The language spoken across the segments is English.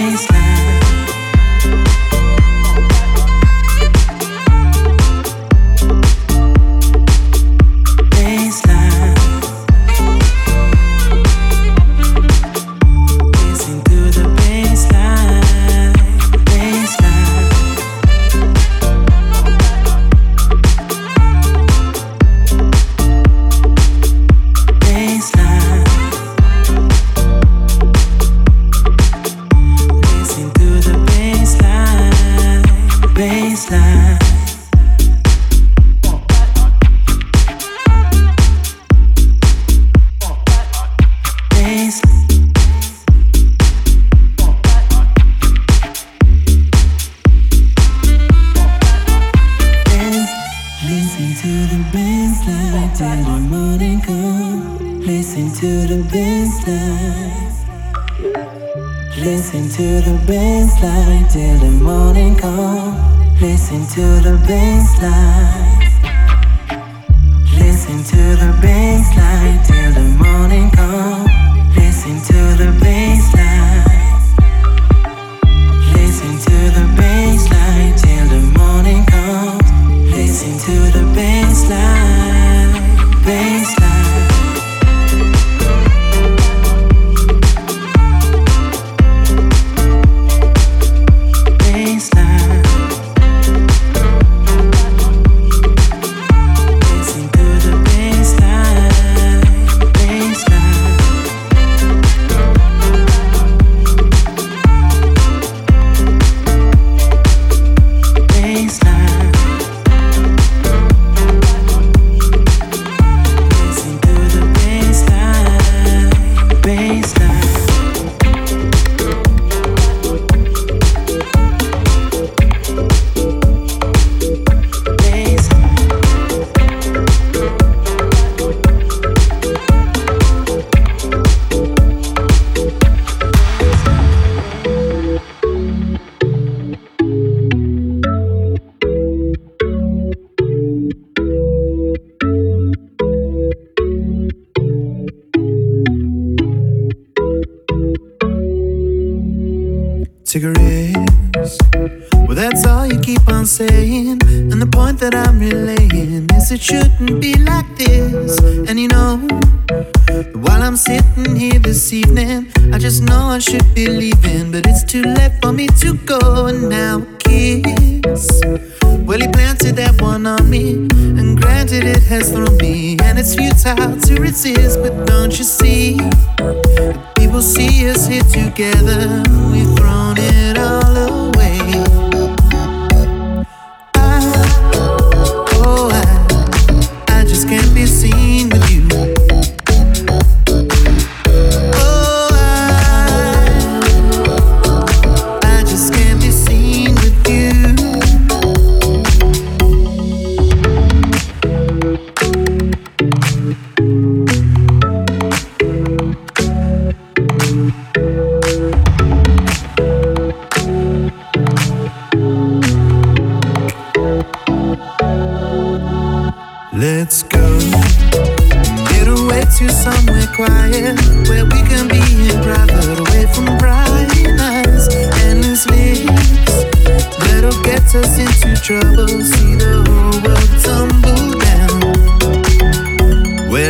I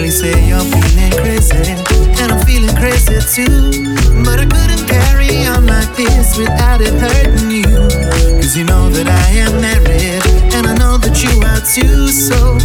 They say you're feeling crazy, and I'm feeling crazy too. But I couldn't carry on like this without it hurting you. Cause you know that I am married, and I know that you are too. So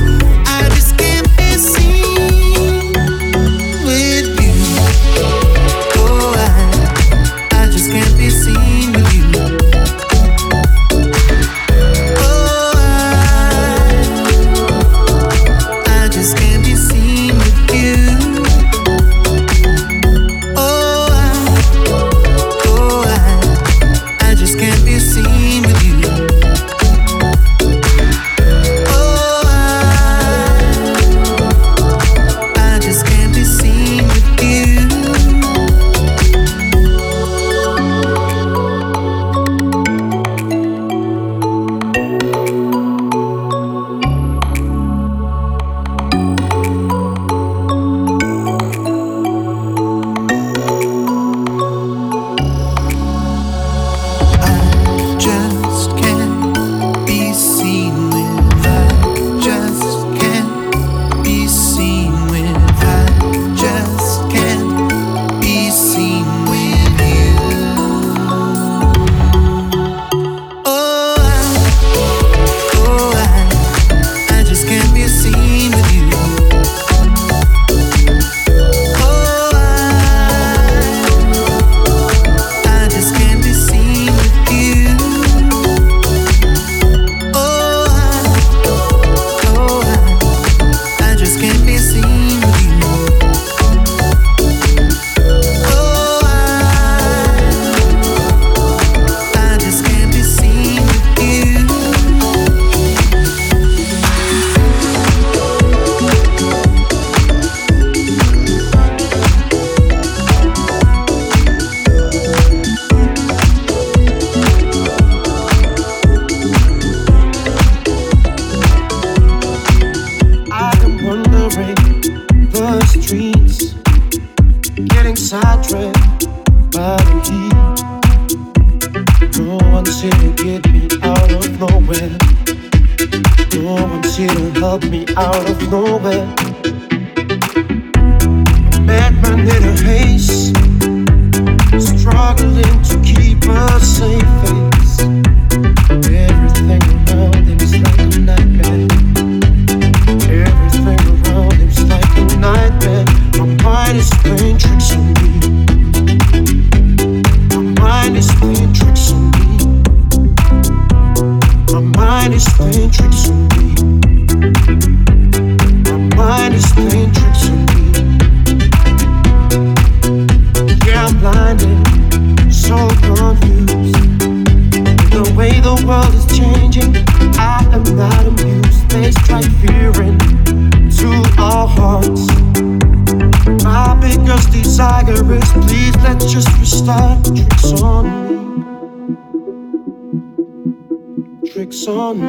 Tricks on me.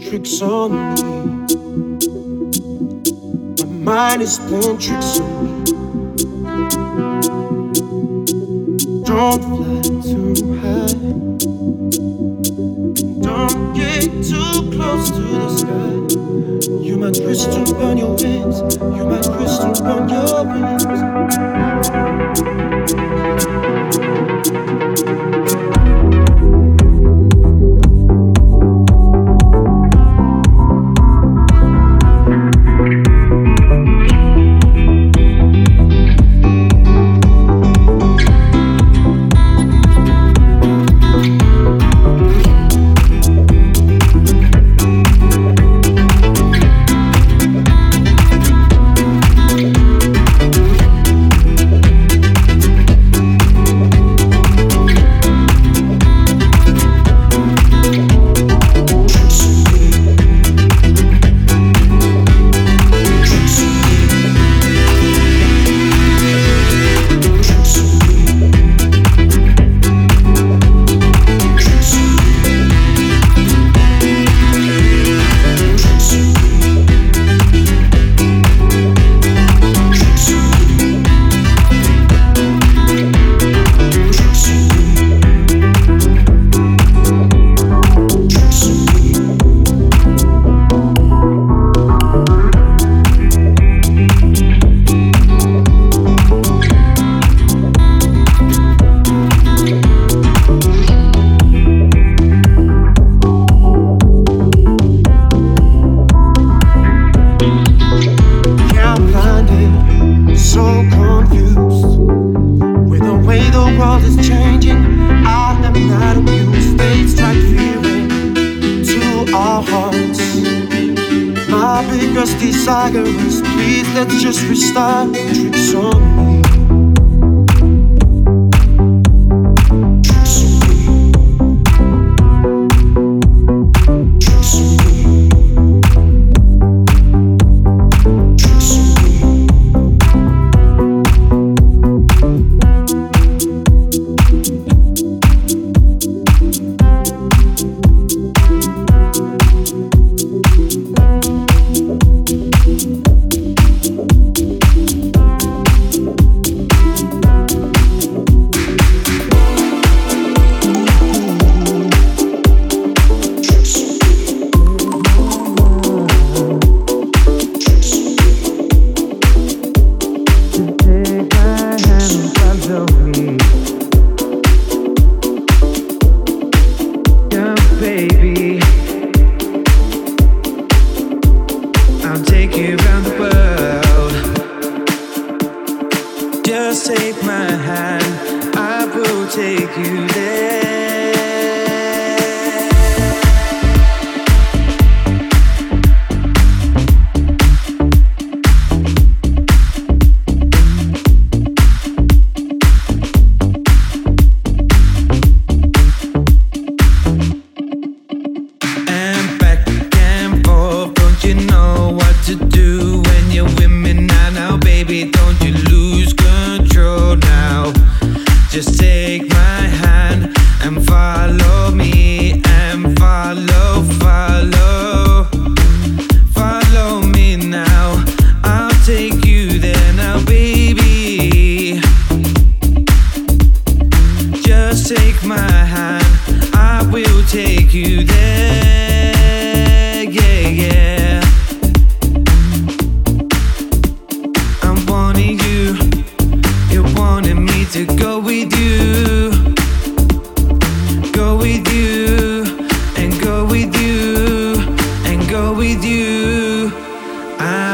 Tricks on me. My mind is playing tricks on me. Don't fly too high. Don't get too close to the sky. You might twist and burn your wings. You might twist and burn your wings.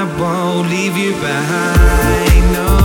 I won't leave you behind. No.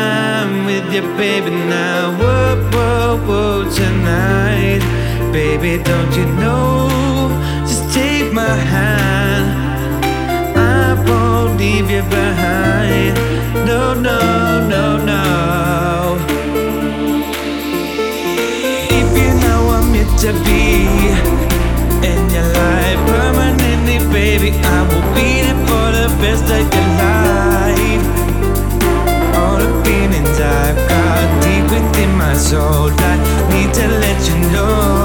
time with you, baby now. Whoa, whoa, whoa, tonight. Baby, don't you know? Just take my hand. I won't leave you behind. No, no, no, no. If you know I'm meant to be in your life permanently, baby, I will be there for the best I can. my soul. I need to let you know.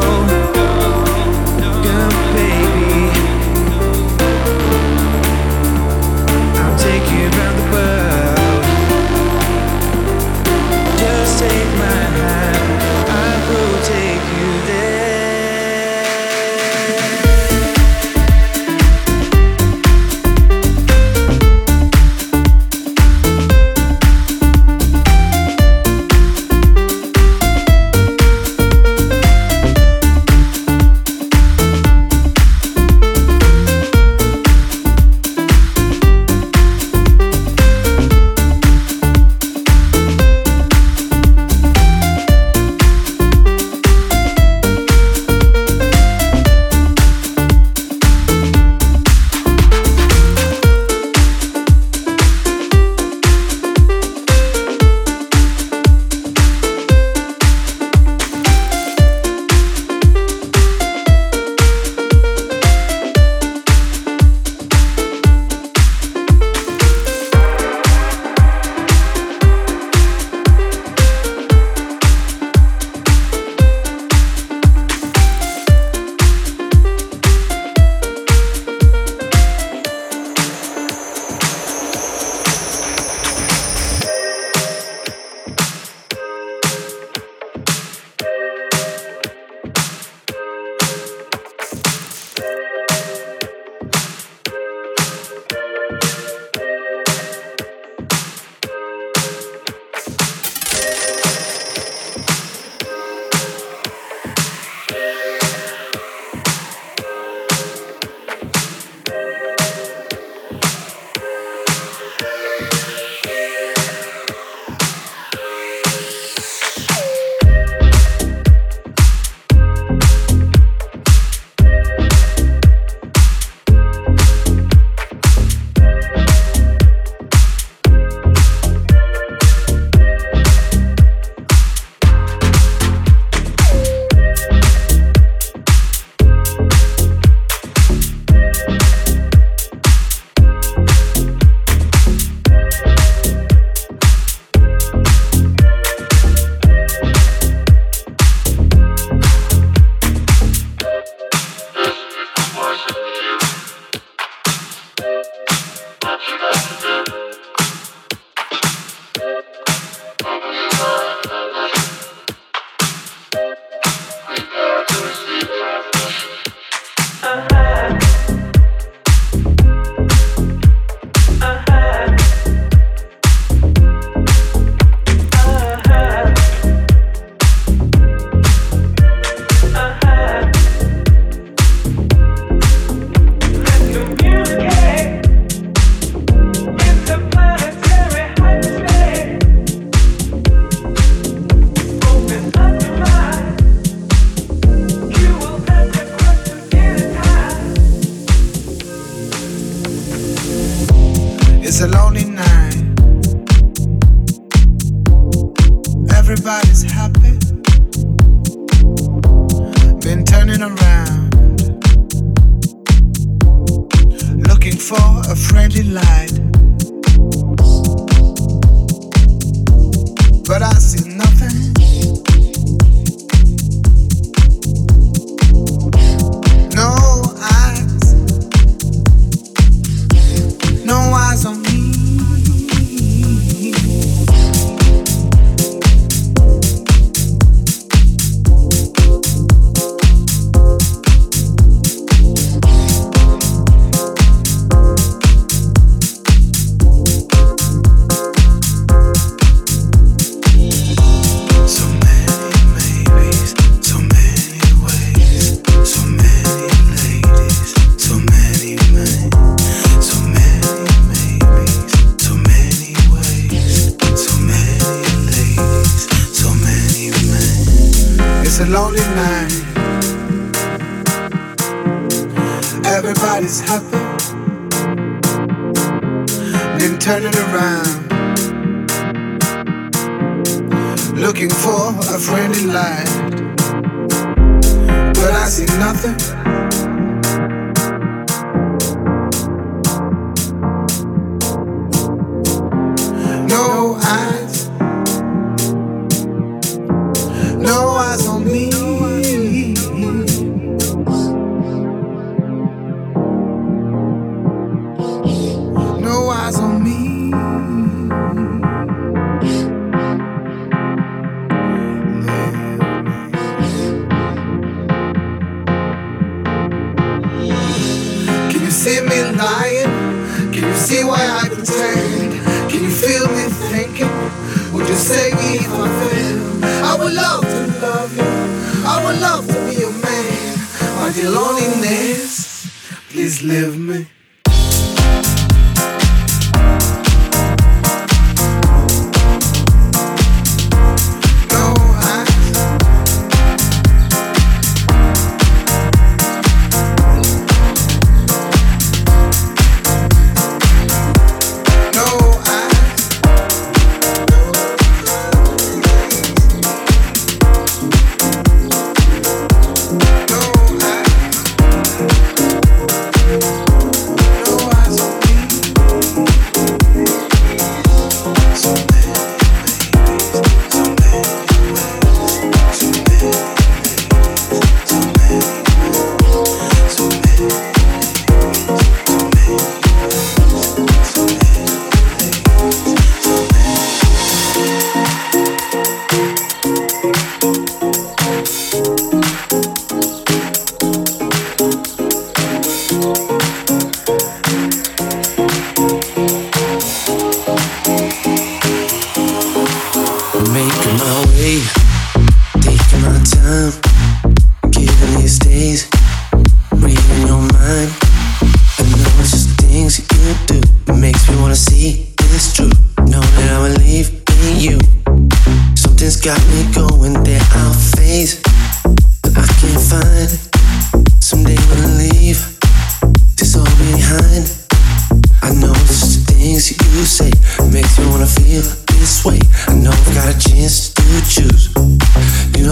It's a lonely night. Everybody's happy. see me lying? Can you see why I pretend? Can you feel me thinking? Would you save me if I fail? I would love to love you. I would love to be your man. My dear loneliness, please leave me.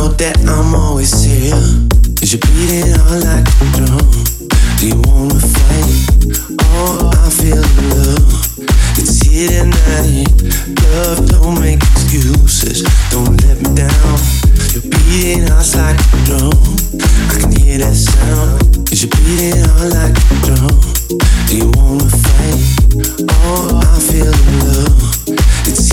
know that I'm always here. Cause you're beating heart like a drum. Do you wanna fight? Oh, I feel the love. It's here tonight. Love, don't make excuses. Don't let me down. You're beating heart's like a drum. I can hear that sound. Is your beating heart like a drum. Do you wanna fight? Oh, I feel the love.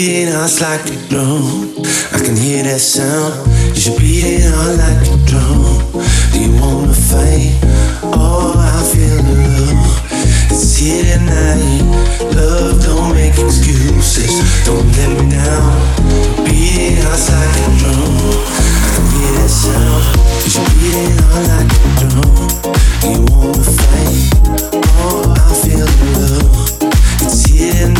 beating us like a drum. I can hear that sound. You're beating on like a drum. Do you wanna fight? Oh, I feel the love. It's here tonight. Love don't make excuses. Don't let me down. Beating us like a drum. I can hear that sound. You're beating on like a drum. Do you wanna fight? Oh, I feel the love. It's here tonight.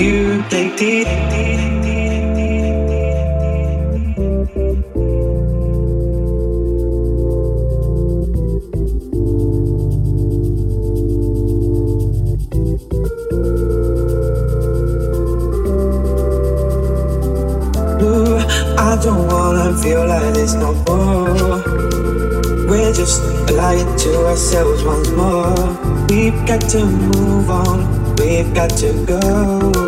you they did. Ooh, I don't wanna feel like this no more. We're just lying to ourselves once more. We've got to move on. We've got to go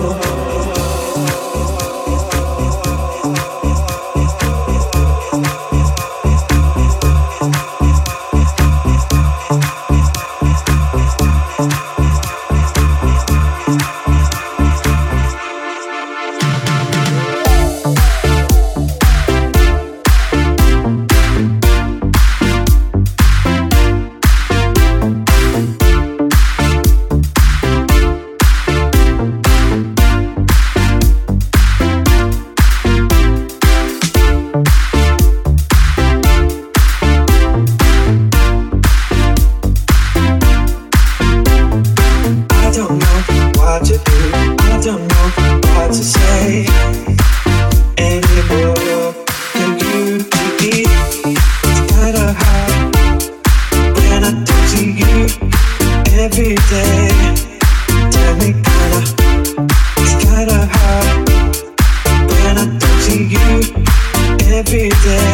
Every day.